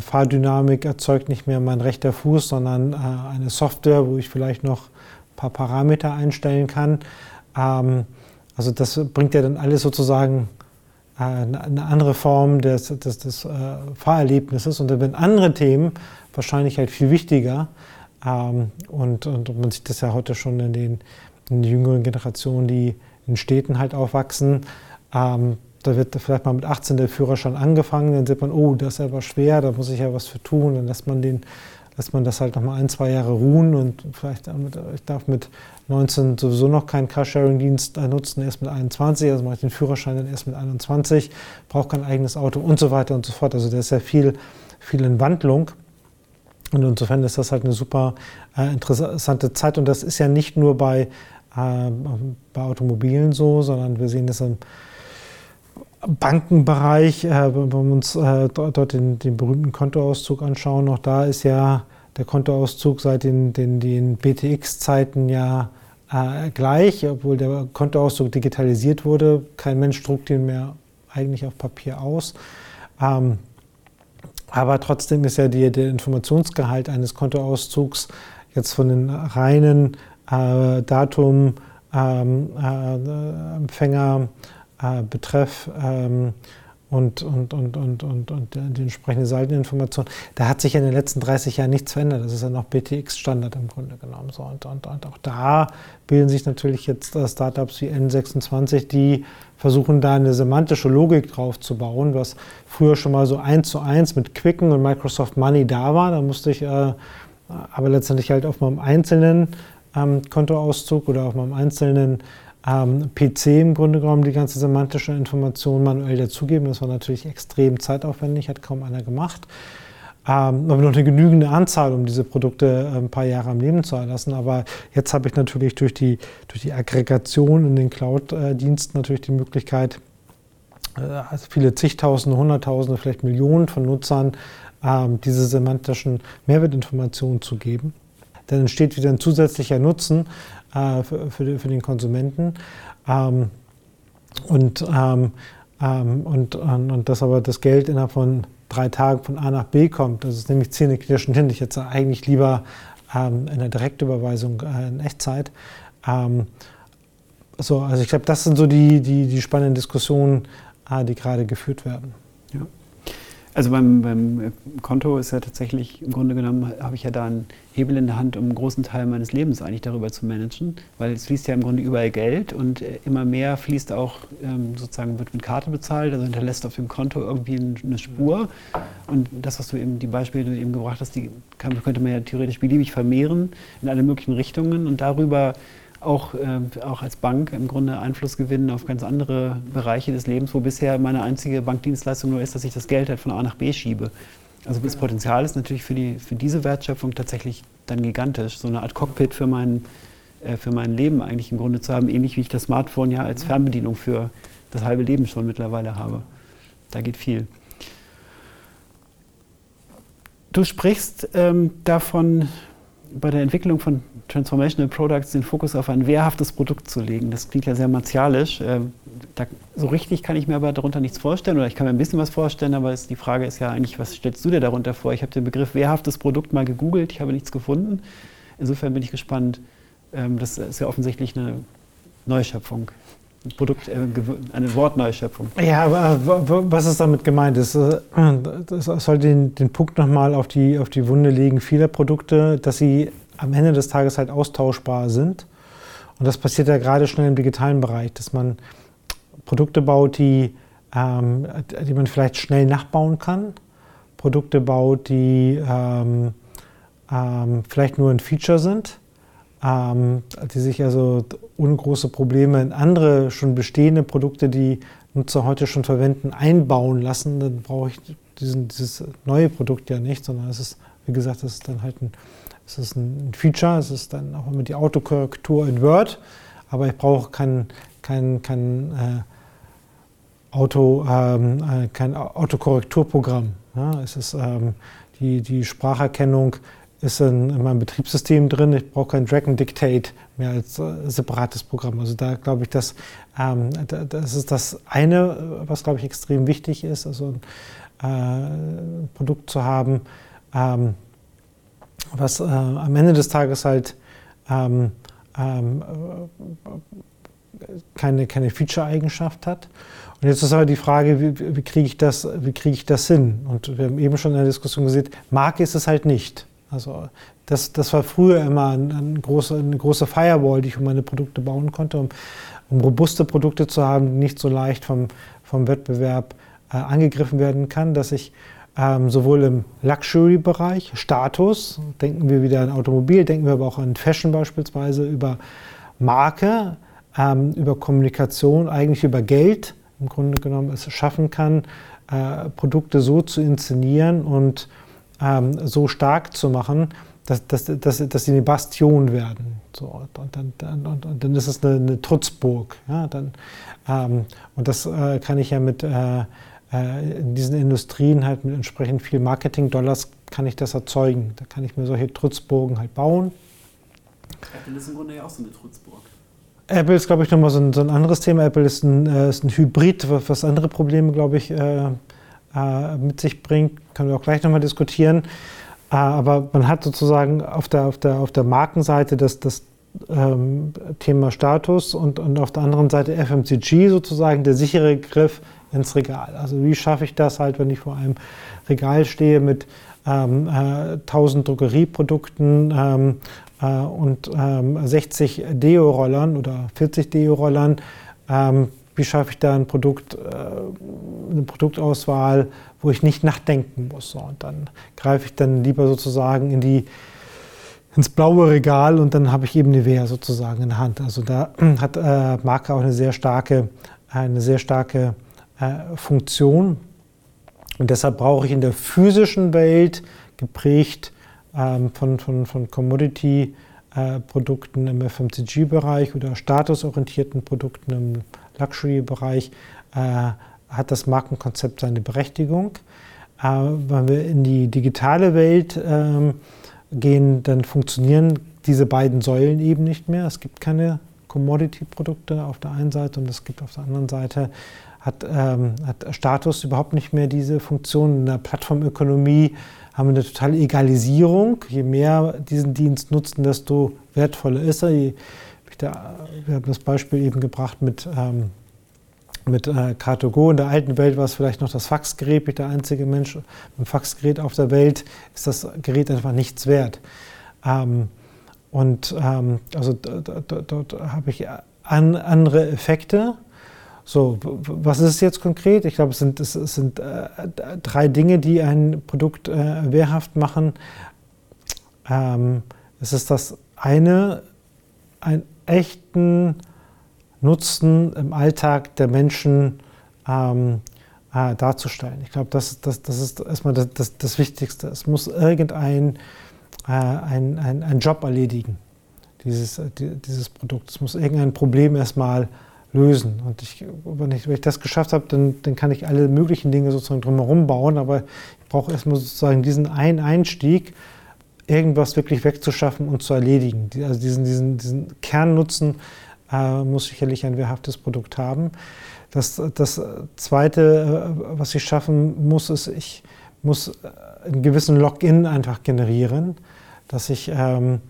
Fahrdynamik erzeugt nicht mehr mein rechter Fuß, sondern äh, eine Software, wo ich vielleicht noch ein paar Parameter einstellen kann. Ähm, also das bringt ja dann alles sozusagen äh, eine andere Form des, des, des äh, Fahrerlebnisses und dann werden andere Themen wahrscheinlich halt viel wichtiger. Ähm, und, und man sieht das ja heute schon in den, in jüngeren Generationen, die in Städten halt aufwachsen. Ähm, da wird vielleicht mal mit 18 der Führerschein angefangen, dann sieht man, oh, das ist aber schwer, da muss ich ja was für tun. Dann lässt man den lässt man das halt noch mal ein, zwei Jahre ruhen und vielleicht, ich darf mit 19 sowieso noch keinen Carsharing-Dienst nutzen, erst mit 21, also mache ich den Führerschein dann erst mit 21, brauche kein eigenes Auto und so weiter und so fort. Also da ist ja viel, viel in Wandlung. Und insofern ist das halt eine super äh, interessante Zeit. Und das ist ja nicht nur bei, bei Automobilen so, sondern wir sehen das im Bankenbereich, äh, wenn wir uns äh, dort den, den, berühmten Kontoauszug anschauen, auch da ist ja der Kontoauszug seit den, den, den BTX-Zeiten ja äh, gleich, obwohl der Kontoauszug digitalisiert wurde. Kein Mensch druckt ihn mehr eigentlich auf Papier aus. Ähm, aber trotzdem ist ja die, der Informationsgehalt eines Kontoauszugs jetzt von den reinen äh, Datum, ähm, äh, Empfänger, äh, Betreff ähm, und, und, und, und, und, und die entsprechende Seiteninformation, da hat sich in den letzten 30 Jahren nichts verändert. Das ist ja noch BTX-Standard im Grunde genommen. So, und, und, und auch da bilden sich natürlich jetzt äh, Startups wie N26, die versuchen da eine semantische Logik drauf zu bauen, was früher schon mal so eins zu eins mit Quicken und Microsoft Money da war. Da musste ich äh, aber letztendlich halt auf meinem einzelnen ähm, Kontoauszug oder auf meinem einzelnen ähm, PC im Grunde genommen die ganze semantische Information manuell dazugeben. Das war natürlich extrem zeitaufwendig, hat kaum einer gemacht. Ähm, aber noch eine genügende Anzahl, um diese Produkte äh, ein paar Jahre am Leben zu erlassen. Aber jetzt habe ich natürlich durch die, durch die Aggregation in den Cloud-Diensten natürlich die Möglichkeit, äh, also viele zigtausende, hunderttausende, vielleicht Millionen von Nutzern ähm, diese semantischen Mehrwertinformationen zu geben. Dann entsteht wieder ein zusätzlicher Nutzen äh, für, für, für, den Konsumenten. Ähm, und, ähm, ähm, und, und, und dass aber das Geld innerhalb von drei Tagen von A nach B kommt. Das ist nämlich zähneknirschend hin. Ich hätte eigentlich lieber ähm, in der Direktüberweisung äh, in Echtzeit. Ähm, so, also ich glaube, das sind so die, die, die spannenden Diskussionen, äh, die gerade geführt werden. Ja. Also beim, beim Konto ist ja tatsächlich, im Grunde genommen, habe ich ja da einen Hebel in der Hand, um einen großen Teil meines Lebens eigentlich darüber zu managen, weil es fließt ja im Grunde überall Geld und äh, immer mehr fließt auch ähm, sozusagen, wird mit Karte bezahlt, also hinterlässt auf dem Konto irgendwie eine Spur. Und das, was du eben, die Beispiele, die du eben gebracht hast, die kann, könnte man ja theoretisch beliebig vermehren in alle möglichen Richtungen und darüber auch, äh, auch als Bank im Grunde Einfluss gewinnen auf ganz andere Bereiche des Lebens, wo bisher meine einzige Bankdienstleistung nur ist, dass ich das Geld halt von A nach B schiebe. Also das Potenzial ist natürlich für, die, für diese Wertschöpfung tatsächlich dann gigantisch. So eine Art Cockpit für mein äh, für mein Leben eigentlich im Grunde zu haben, ähnlich wie ich das Smartphone ja als Fernbedienung für das halbe Leben schon mittlerweile habe. Da geht viel. Du sprichst ähm, davon, bei der Entwicklung von Transformational Products den Fokus auf ein wehrhaftes Produkt zu legen. Das klingt ja sehr martialisch. Ähm, da, so richtig kann ich mir aber darunter nichts vorstellen oder ich kann mir ein bisschen was vorstellen, aber es, die Frage ist ja eigentlich, was stellst du dir darunter vor? Ich habe den Begriff wehrhaftes Produkt mal gegoogelt, ich habe nichts gefunden. Insofern bin ich gespannt. Ähm, das ist ja offensichtlich eine Neuschöpfung. Produkt, äh, eine Wortneuschöpfung. Ja, aber was ist damit gemeint? Das, äh, das soll den, den Punkt nochmal auf die, auf die Wunde legen vieler Produkte, dass sie am Ende des Tages halt austauschbar sind. Und das passiert ja gerade schnell im digitalen Bereich, dass man Produkte baut, die, ähm, die man vielleicht schnell nachbauen kann. Produkte baut, die ähm, ähm, vielleicht nur ein Feature sind, die sich also ohne große Probleme in andere schon bestehende Produkte, die Nutzer heute schon verwenden, einbauen lassen. Dann brauche ich diesen, dieses neue Produkt ja nicht, sondern es ist, wie gesagt, es ist dann halt ein es ist ein Feature, es ist dann auch immer die Autokorrektur in Word, aber ich brauche kein, kein, kein, äh, Auto, ähm, äh, kein Autokorrekturprogramm. Ja, es ist, ähm, die, die Spracherkennung ist in, in, meinem Betriebssystem drin. Ich brauche kein Drag and Dictate mehr als äh, separates Programm. Also da glaube ich, dass ähm, das ist das eine, was glaube ich extrem wichtig ist, also ein äh, Produkt zu haben, ähm, was äh, am Ende des Tages halt ähm, ähm, keine, keine Feature-Eigenschaft hat. Und jetzt ist aber die Frage, wie, wie kriege ich, krieg ich das hin? Und wir haben eben schon in der Diskussion gesehen, Marke ist es halt nicht. Also das, das war früher immer eine, große, eine große Firewall, die ich um meine Produkte bauen konnte, um, um robuste Produkte zu haben, die nicht so leicht vom, vom Wettbewerb äh, angegriffen werden kann, dass ich ähm, sowohl im Luxury-Bereich, Status, denken wir wieder an Automobil, denken wir aber auch an Fashion beispielsweise, über Marke, ähm, über Kommunikation, eigentlich über Geld im Grunde genommen es schaffen kann, äh, Produkte so zu inszenieren und ähm, so stark zu machen, dass, dass, dass, dass sie eine Bastion werden. So, und, dann, dann, und, und dann ist es eine, eine Trutzburg. Ja, dann, ähm, und das äh, kann ich ja mit äh, äh, in diesen Industrien halt mit entsprechend viel Marketing-Dollars kann ich das erzeugen. Da kann ich mir solche Trutzburgen halt bauen. Apple ist im Grunde ja auch so eine Trutzburg. Apple ist, glaube ich, nochmal so ein, so ein anderes Thema. Apple ist ein, äh, ist ein Hybrid, was andere Probleme, glaube ich, äh, mit sich bringt. Können wir auch gleich nochmal diskutieren. Äh, aber man hat sozusagen auf der, auf der, auf der Markenseite das, das ähm, Thema Status und, und auf der anderen Seite FMCG sozusagen, der sichere Griff ins Regal. Also wie schaffe ich das halt, wenn ich vor einem Regal stehe mit ähm, äh, 1000 Drogerieprodukten ähm, äh, und ähm, 60 Deo-Rollern oder 40 Deo-Rollern, ähm, wie schaffe ich da ein Produkt, äh, eine Produktauswahl, wo ich nicht nachdenken muss. So, und dann greife ich dann lieber sozusagen in die ins blaue Regal und dann habe ich eben Nivea sozusagen in der Hand. Also da hat äh, Marke auch eine sehr starke, eine sehr starke äh, Funktion. Und deshalb brauche ich in der physischen Welt, geprägt ähm, von, von, von Commodity-Produkten äh, im FMCG-Bereich oder statusorientierten Produkten im Luxury-Bereich, äh, hat das Markenkonzept seine Berechtigung. Äh, wenn wir in die digitale Welt ähm, gehen, dann funktionieren diese beiden Säulen eben nicht mehr. Es gibt keine Commodity-Produkte auf der einen Seite und es gibt auf der anderen Seite hat, ähm, hat Status überhaupt nicht mehr diese Funktion. In der Plattformökonomie haben wir eine totale Egalisierung. Je mehr diesen Dienst nutzen, desto wertvoller ist er. Je, da, wir haben das Beispiel eben gebracht mit, ähm, mit äh, Car2Go. In der alten Welt war es vielleicht noch das Faxgerät. Ich der einzige Mensch mit dem Faxgerät auf der Welt, ist das Gerät einfach nichts wert. Ähm, und ähm, also dort habe ich an, andere Effekte. So, was ist es jetzt konkret? Ich glaube, es sind, es sind äh, drei Dinge, die ein Produkt äh, wehrhaft machen. Ähm, es ist das eine, einen echten Nutzen im Alltag der Menschen ähm, äh, darzustellen. Ich glaube, das, das, das ist erstmal das, das, das Wichtigste. Es muss irgendein äh, ein, ein, ein Job erledigen dieses, dieses Produkt. Es muss irgendein Problem erstmal lösen. Und ich, wenn, ich, wenn ich das geschafft habe, dann, dann kann ich alle möglichen Dinge sozusagen drumherum bauen. Aber ich brauche erstmal sozusagen diesen einen Einstieg, irgendwas wirklich wegzuschaffen und zu erledigen. Also diesen, diesen, diesen Kernnutzen äh, muss sicherlich ein wehrhaftes Produkt haben. Das, das Zweite, äh, was ich schaffen muss, ist, ich muss einen gewissen Login einfach generieren, dass ich ähm,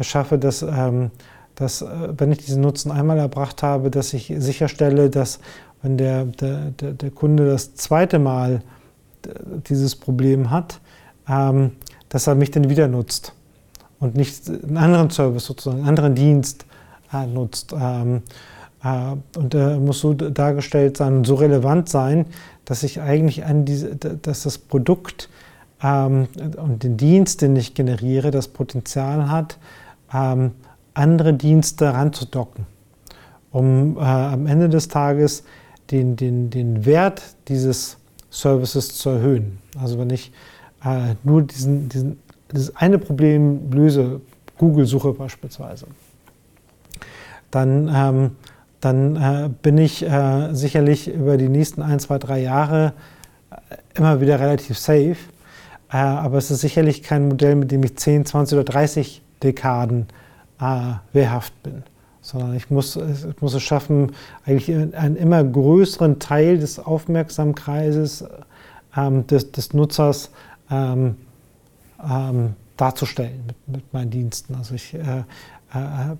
schaffe, dass, ähm, dass, äh, wenn ich diesen Nutzen einmal erbracht habe, dass ich sicherstelle, dass wenn der, der, der, der Kunde das zweite Mal dieses Problem hat, ähm, dass er mich dann wieder nutzt und nicht einen anderen Service sozusagen, einen anderen Dienst äh, nutzt. Ähm, äh, und er muss so dargestellt sein und so relevant sein, dass ich eigentlich an diese, dass das Produkt ähm, und den Dienst, den ich generiere, das Potenzial hat, ähm, andere Dienste ranzudocken, um äh, am Ende des Tages den, den, den Wert dieses Services zu erhöhen. Also wenn ich äh, nur diesen, diesen, dieses eine Problem löse, Google-Suche beispielsweise, dann, ähm, dann äh, bin ich äh, sicherlich über die nächsten ein, zwei, drei Jahre äh, immer wieder relativ safe. Äh, aber es ist sicherlich kein Modell, mit dem ich 10, 20 oder 30 Dekaden äh, wehrhaft bin sondern ich muss, ich muss es schaffen, eigentlich einen immer größeren Teil des Aufmerksamkreises ähm, des, des, Nutzers ähm, ähm, darzustellen mit, mit, meinen Diensten. Also ich äh, äh,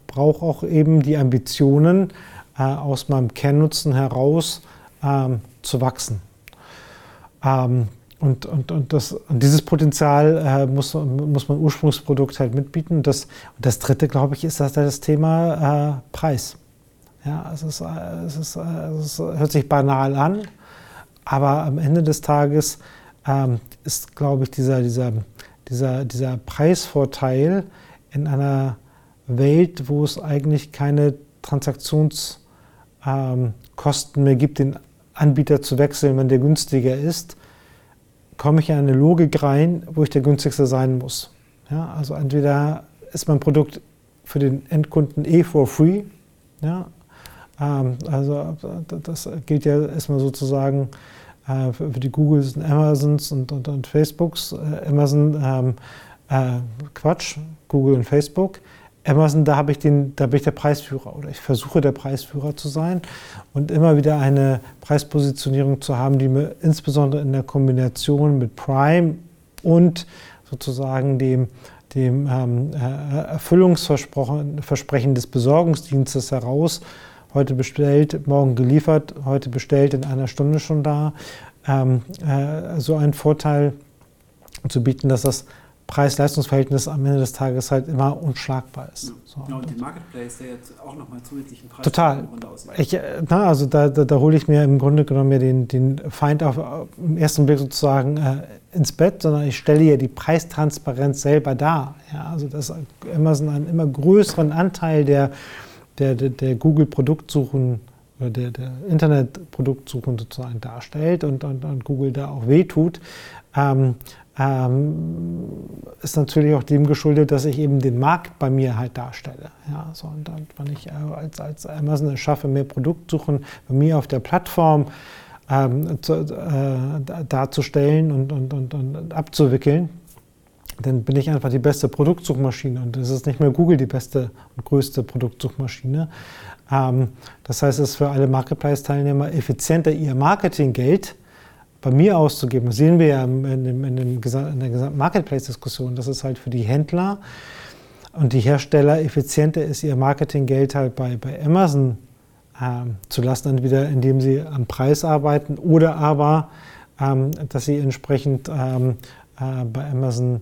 brauche auch eben die Ambitionen, äh, aus meinem Kernnutzen heraus ähm, zu wachsen. Ähm, und, und, und, das, und dieses Potenzial äh, muss, muss man Ursprungsprodukt halt mitbieten. Und das, und das dritte, glaube ich, ist das, das Thema äh, Preis. Ja, es, ist, es, ist, es hört sich banal an, aber am Ende des Tages ähm, ist, glaube ich, dieser, dieser, dieser, dieser Preisvorteil in einer Welt, wo es eigentlich keine Transaktionskosten ähm, mehr gibt, den Anbieter zu wechseln, wenn der günstiger ist, komme ich in eine Logik rein, wo ich der günstigste sein muss. Ja, also entweder ist mein Produkt für den Endkunden eh for free. Ja, ähm, also das gilt ja erstmal sozusagen äh, für, die Googles und Amazons und, und, und Facebooks. Äh, Amazon, ähm, äh, Quatsch, Google und Facebook. Amazon, da, habe ich den, da bin ich der Preisführer oder ich versuche der Preisführer zu sein und immer wieder eine Preispositionierung zu haben, die mir insbesondere in der Kombination mit Prime und sozusagen dem, dem ähm, äh, Erfüllungsversprechen des Besorgungsdienstes heraus, heute bestellt, morgen geliefert, heute bestellt, in einer Stunde schon da, ähm, äh, so einen Vorteil zu bieten, dass das Preis-Leistungs-Verhältnis am Ende des Tages halt immer unschlagbar ist. So. Ja, und den Marketplace, der jetzt auch nochmal zusätzlichen Preis Total. Ich, äh, na, also da, da, da hole ich mir im Grunde genommen den, den Feind auf, auf im ersten Blick sozusagen äh, ins Bett, sondern ich stelle ja die Preistransparenz selber dar. Ja, also dass Amazon einen immer größeren Anteil der, der, der, der Google-Produktsuchen oder der, der Internet-Produktsuchen sozusagen darstellt und, und, und Google da auch wehtut. Ähm, ähm, ist natürlich auch dem geschuldet, dass ich eben den Markt bei mir halt darstelle. Ja, so, und dann, wenn ich äh, als, als Amazon es schaffe, mehr Produktsuchen bei mir auf der Plattform ähm, zu, äh, darzustellen und, und, und, und abzuwickeln, dann bin ich einfach die beste Produktsuchmaschine und es ist nicht mehr Google die beste und größte Produktsuchmaschine. Ähm, das heißt, es ist für alle Marketplace-Teilnehmer effizienter, ihr Marketinggeld bei mir auszugeben. Das sehen wir ja in, dem, in, dem, in der gesamten Marketplace-Diskussion, dass es halt für die Händler und die Hersteller effizienter ist, ihr Marketinggeld halt bei, bei Amazon ähm, zu lassen, entweder indem sie am Preis arbeiten oder aber, ähm, dass sie entsprechend ähm, äh, bei Amazon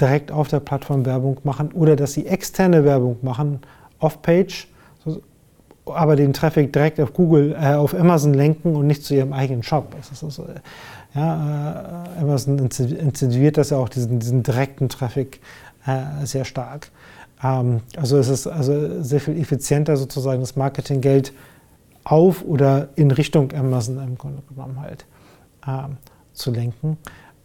direkt auf der Plattform Werbung machen oder dass sie externe Werbung machen, off-page, aber den Traffic direkt auf Google, äh, auf Amazon lenken und nicht zu ihrem eigenen Shop. Ist, äh, ja, äh, Amazon incentiviert das ja auch, diesen, diesen direkten Traffic äh, sehr stark. Ähm, also es ist also sehr viel effizienter sozusagen das Marketinggeld auf oder in Richtung Amazon im Grunde genommen halt ähm, zu lenken.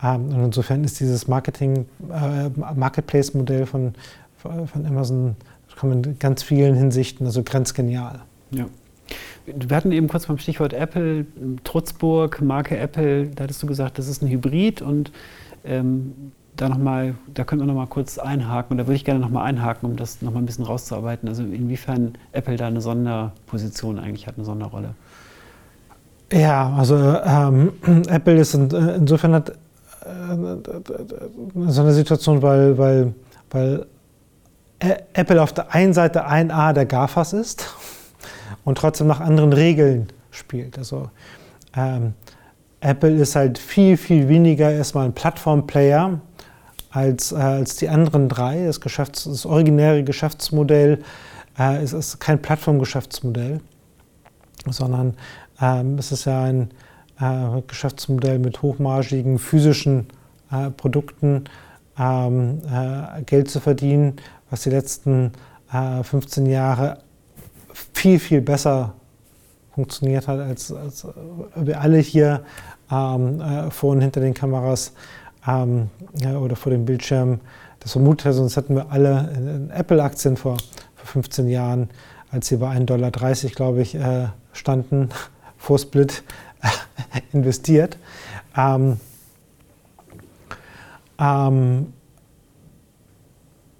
Ähm, und insofern ist dieses Marketing, äh, Marketplace-Modell von, von Amazon kann man in ganz vielen Hinsichten, also grenzgenial. Ja. Wir hatten eben kurz beim Stichwort Apple, Trutzburg, Marke Apple, da hattest du gesagt, das ist ein Hybrid und ähm, da noch mal, da können wir noch mal kurz einhaken und da würde ich gerne noch mal einhaken, um das noch mal ein bisschen rauszuarbeiten. Also inwiefern Apple da eine Sonderposition eigentlich hat, eine Sonderrolle. Ja, also ähm, Apple ist in, insofern hat äh, so eine Situation, weil, weil, weil Apple auf der einen Seite ein A der GAFAs ist und trotzdem nach anderen Regeln spielt. Also ähm, Apple ist halt viel, viel weniger erstmal ein Plattform-Player als, äh, als die anderen drei. Das, Geschäfts-, das originäre Geschäftsmodell äh, ist, ist kein Plattformgeschäftsmodell, sondern ähm, es ist ja ein äh, Geschäftsmodell mit hochmargigen physischen äh, Produkten ähm, äh, Geld zu verdienen, was die letzten 15 äh, Jahre viel, viel besser funktioniert hat, als, als wir alle hier ähm, äh, vor und hinter den Kameras ähm, ja, oder vor dem Bildschirm das vermutet. Sonst hätten wir alle in Apple-Aktien vor, vor 15 Jahren, als sie bei 1,30 Dollar, glaube ich, äh, standen, vor Split, investiert. Ähm, ähm,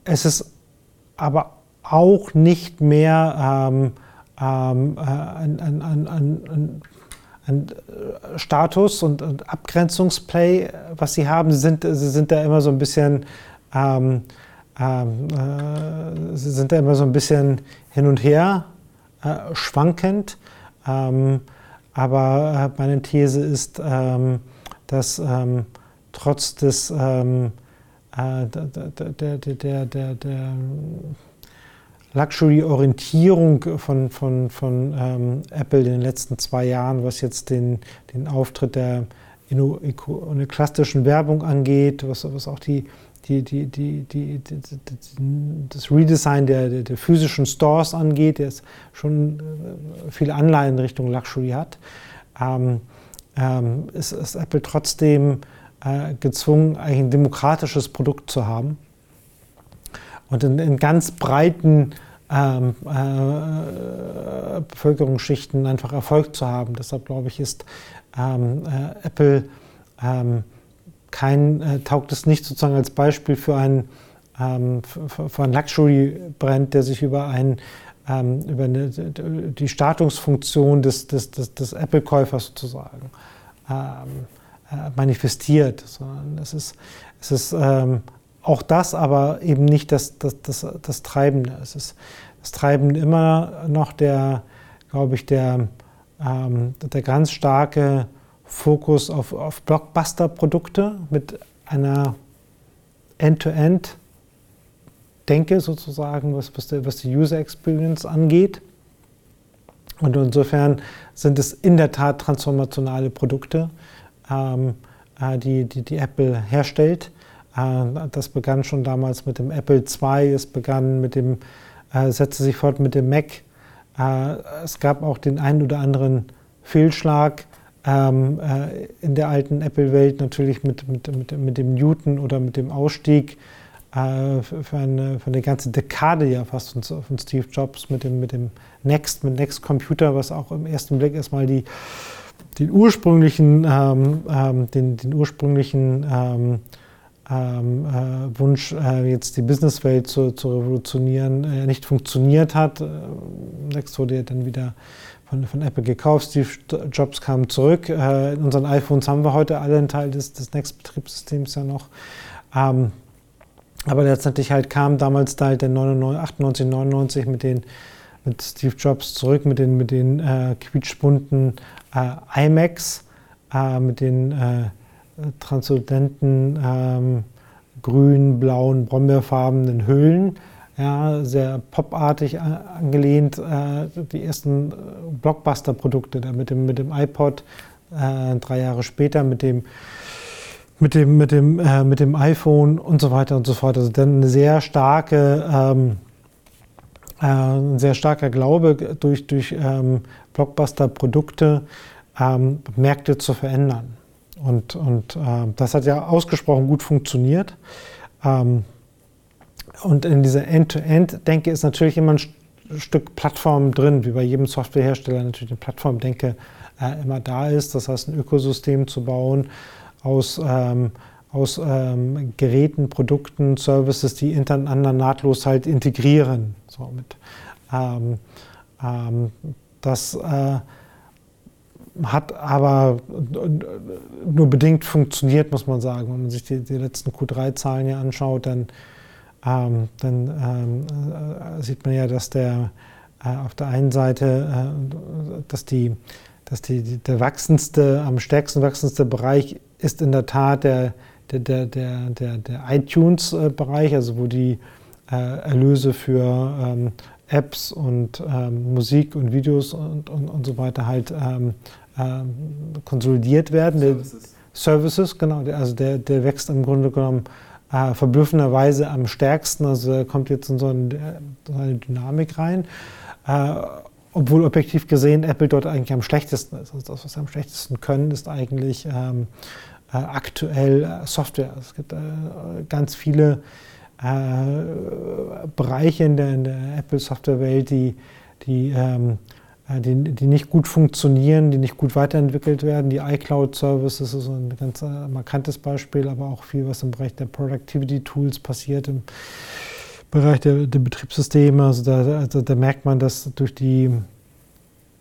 es ist aber auch nicht mehr ähm, ähm, äh, ein, ein, ein, ein, Status und, und, Abgrenzungsplay, was sie haben. Sie sind, sie sind da immer so ein bisschen ähm, ähm, äh, sie sind da immer so ein bisschen hin und her äh, schwankend. Ähm, aber äh, meine These ist, ähm, dass ähm, trotz des äh, der, der, der, der Luxury-Orientierung von, von, von ähm, Apple in den letzten zwei Jahren, was jetzt den, den Auftritt der klassischen Werbung angeht, was, was auch die, die, die, die, die, das Redesign der, der, der, physischen Stores angeht, der schon äh, viele Anleihen in Richtung Luxury hat, ähm, ähm, ist, ist Apple trotzdem äh, gezwungen, ein demokratisches Produkt zu haben und in, in ganz breiten ähm, äh, Bevölkerungsschichten einfach Erfolg zu haben. Deshalb glaube ich, ist ähm, äh, Apple ähm, kein, äh, taugt es nicht sozusagen als Beispiel für einen, ähm, für, für einen Luxury-Brand, der sich über ein ähm, über eine, die Statusfunktion des, des, des, des Apple-Käufers sozusagen ähm, äh, manifestiert, sondern es ist, es ist ähm, auch das, aber eben nicht das, das, das, das Treibende. Es ist das Treibende immer noch der, glaube ich, der, ähm, der ganz starke Fokus auf, auf Blockbuster-Produkte mit einer End-to-End-Denke sozusagen, was, was, die, was die User Experience angeht. Und insofern sind es in der Tat transformationale Produkte ähm, äh, die, die, die Apple herstellt. Äh, das begann schon damals mit dem Apple II, es begann mit dem, äh, setzte sich fort mit dem Mac. es gab auch den einen oder anderen Fehlschlag ähm, in der alten Apple-Welt, natürlich mit, mit, mit, mit dem Newton oder mit dem Ausstieg für eine, für eine ganze Dekade ja fast von, von Steve Jobs mit dem, mit dem Next, mit Next Computer, was auch im ersten Blick erstmal die den ursprünglichen, ähm, ähm, den, den, ursprünglichen ähm, ähm, äh, Wunsch, äh, jetzt die Businesswelt zu, zu revolutionieren, äh, nicht funktioniert hat. Äh, Next wurde ja dann wieder von, von, Apple gekauft. Steve Jobs kam zurück. Äh, in unseren iPhones haben wir heute alle einen Teil des, des Next-Betriebssystems ja noch. Ähm, aber letztendlich halt kam damals da halt der 99, 98, 99 mit den mit Steve Jobs zurück mit den, mit den äh, quietschbunten äh, iMacs, äh, mit den äh, transzendenten ähm, grün, blauen, brombeerfarbenen Hüllen. Ja, sehr popartig angelehnt. Äh, die ersten äh, Blockbuster-Produkte mit dem, mit dem iPod, äh, drei Jahre später mit dem mit dem, mit dem, äh, mit dem iPhone und so weiter und so fort. Also dann eine sehr starke ähm, äh, ein sehr starker Glaube durch, durch ähm, Blockbuster-Produkte ähm, Märkte zu verändern. Und, und äh, das hat ja ausgesprochen gut funktioniert. Und in dieser End-to-End-Denke ist natürlich immer ein Stück Plattform drin, wie bei jedem Softwarehersteller natürlich eine Plattformdenke äh, immer da ist. Das heißt, ein Ökosystem zu bauen aus, ähm, aus ähm, Geräten, Produkten, Services, die hintereinander nahtlos halt integrieren. So mit, ähm, ähm das äh, hat aber nur bedingt funktioniert, muss man sagen. Wenn man sich die, die letzten Q3-Zahlen hier anschaut, dann, ähm, dann ähm, äh, sieht man ja, dass der äh, auf der einen Seite, äh, dass, die, dass die, der wachsendste, am stärksten wachsendste Bereich ist in der Tat der, der, der, der, der, der iTunes-Bereich, also wo die äh, Erlöse für ähm, Apps und ähm, Musik und Videos und, und, und so weiter halt ähm, ähm, konsolidiert werden. Services. Der, Services, genau. Der, also der, der wächst im Grunde genommen äh, verblüffenderweise am stärksten. Also er kommt jetzt in so, ein, so eine Dynamik rein. Äh, obwohl objektiv gesehen Apple dort eigentlich am schlechtesten ist. Also das, was sie am schlechtesten können, ist eigentlich ähm, äh, aktuell äh, Software. Es gibt äh, ganz viele äh, Bereiche in der, der Apple-Software-Welt, die, die ähm, äh, die, die nicht gut funktionieren, die nicht gut weiterentwickelt werden. Die iCloud-Services ist ein ganz äh, markantes Beispiel, aber auch viel, was im Bereich der Productivity-Tools passiert, im Bereich der, der Betriebssysteme. Also da, also da merkt man, dass durch die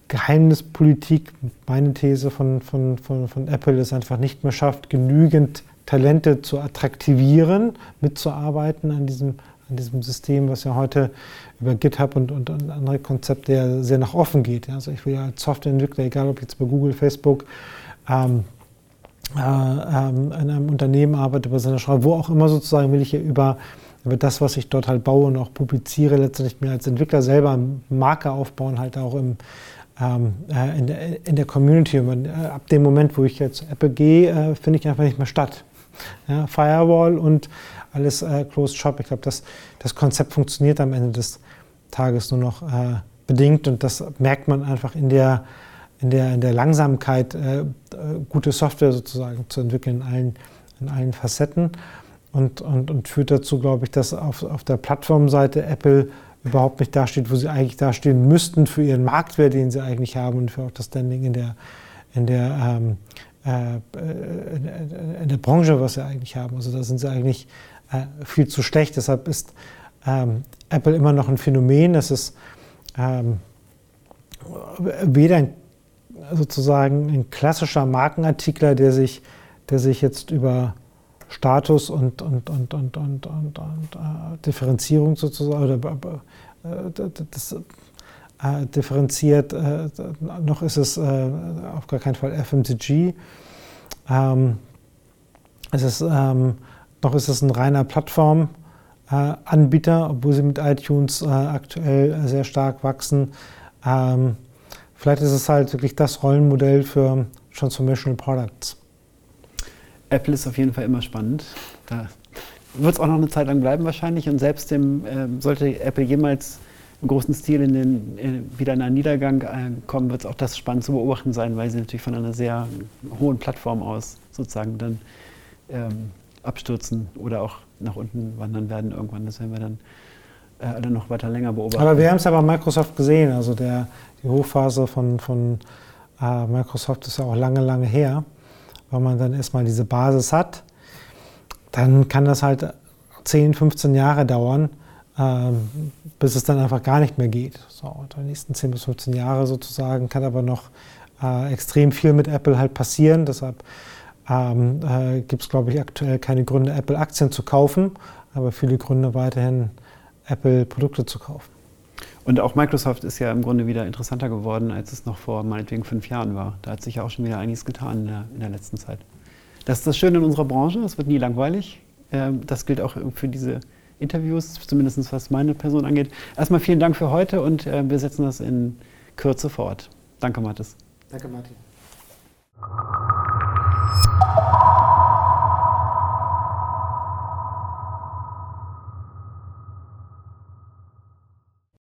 Geheimnispolitik, meine These von, von, von, von Apple, es einfach nicht mehr schafft, genügend Talente zu attraktivieren, mitzuarbeiten an diesem, an diesem System, was ja heute über GitHub und, und, und andere Konzepte ja sehr nach offen geht. Ja. Also ich will ja als Softwareentwickler, egal ob jetzt bei Google, Facebook, ähm, äh, ähm, in einem Unternehmen arbeite, bei seiner Schreibe, wo auch immer sozusagen, will ich ja über, über das, was ich dort halt baue und auch publiziere, letztendlich mir als Entwickler selber Marke aufbauen, halt auch im, ähm, äh, in, der, in der Community. Und äh, ab dem Moment, wo ich jetzt Apple gehe, äh, finde ich einfach nicht mehr statt. Ja, Firewall und alles äh, Closed Shop. Ich glaube, das, das Konzept funktioniert am Ende des Tages nur noch äh, bedingt und das merkt man einfach in der, in der, in der Langsamkeit, äh, äh, gute Software sozusagen zu entwickeln in allen, in allen Facetten und, und, und führt dazu, glaube ich, dass auf, auf der Plattformseite Apple überhaupt nicht dasteht, wo sie eigentlich dastehen müssten für ihren Marktwert, den sie eigentlich haben und für auch das Standing in der, in der, ähm, äh, äh in der Branche, was sie eigentlich haben. Also da sind sie eigentlich viel zu schlecht. Deshalb ist ähm, Apple immer noch ein Phänomen. Es ist ähm, weder ein, sozusagen ein klassischer Markenartikler, der sich, der sich jetzt über Status und, und, und, und, und, und, und äh, Differenzierung sozusagen oder äh, das, äh, differenziert. Äh, noch ist es äh, auf gar keinen Fall FMCG. Ähm, es ist, ähm, noch ist es ein reiner Plattform. Äh, Anbieter, obwohl sie mit iTunes äh, aktuell sehr stark wachsen. Ähm, vielleicht ist es halt wirklich das Rollenmodell für Transformational Products. Apple ist auf jeden Fall immer spannend. Da wird es auch noch eine Zeit lang bleiben wahrscheinlich. Und selbst dem, äh, sollte Apple jemals im großen Stil in den, wieder in einen Niedergang äh, kommen, wird es auch das spannend zu beobachten sein, weil sie natürlich von einer sehr hohen Plattform aus sozusagen dann ähm, abstürzen oder auch nach unten wandern werden irgendwann. Das werden wir dann äh, alle noch weiter länger beobachten. Aber wir haben es ja bei Microsoft gesehen. Also der, die Hochphase von, von äh, Microsoft ist ja auch lange, lange her. Wenn man dann erstmal diese Basis hat, dann kann das halt 10, 15 Jahre dauern, äh, bis es dann einfach gar nicht mehr geht. So, und die nächsten 10 bis 15 Jahre sozusagen kann aber noch äh, extrem viel mit Apple halt passieren. Deshalb ähm, äh, gibt es, glaube ich, aktuell keine Gründe, Apple-Aktien zu kaufen, aber viele Gründe weiterhin Apple-Produkte zu kaufen. Und auch Microsoft ist ja im Grunde wieder interessanter geworden, als es noch vor meinetwegen fünf Jahren war. Da hat sich ja auch schon wieder einiges getan in der, in der letzten Zeit. Das ist das Schöne in unserer Branche, es wird nie langweilig. Ähm, das gilt auch für diese Interviews, zumindest was meine Person angeht. Erstmal vielen Dank für heute und äh, wir setzen das in Kürze fort. Danke, Mathis. Danke, Martin.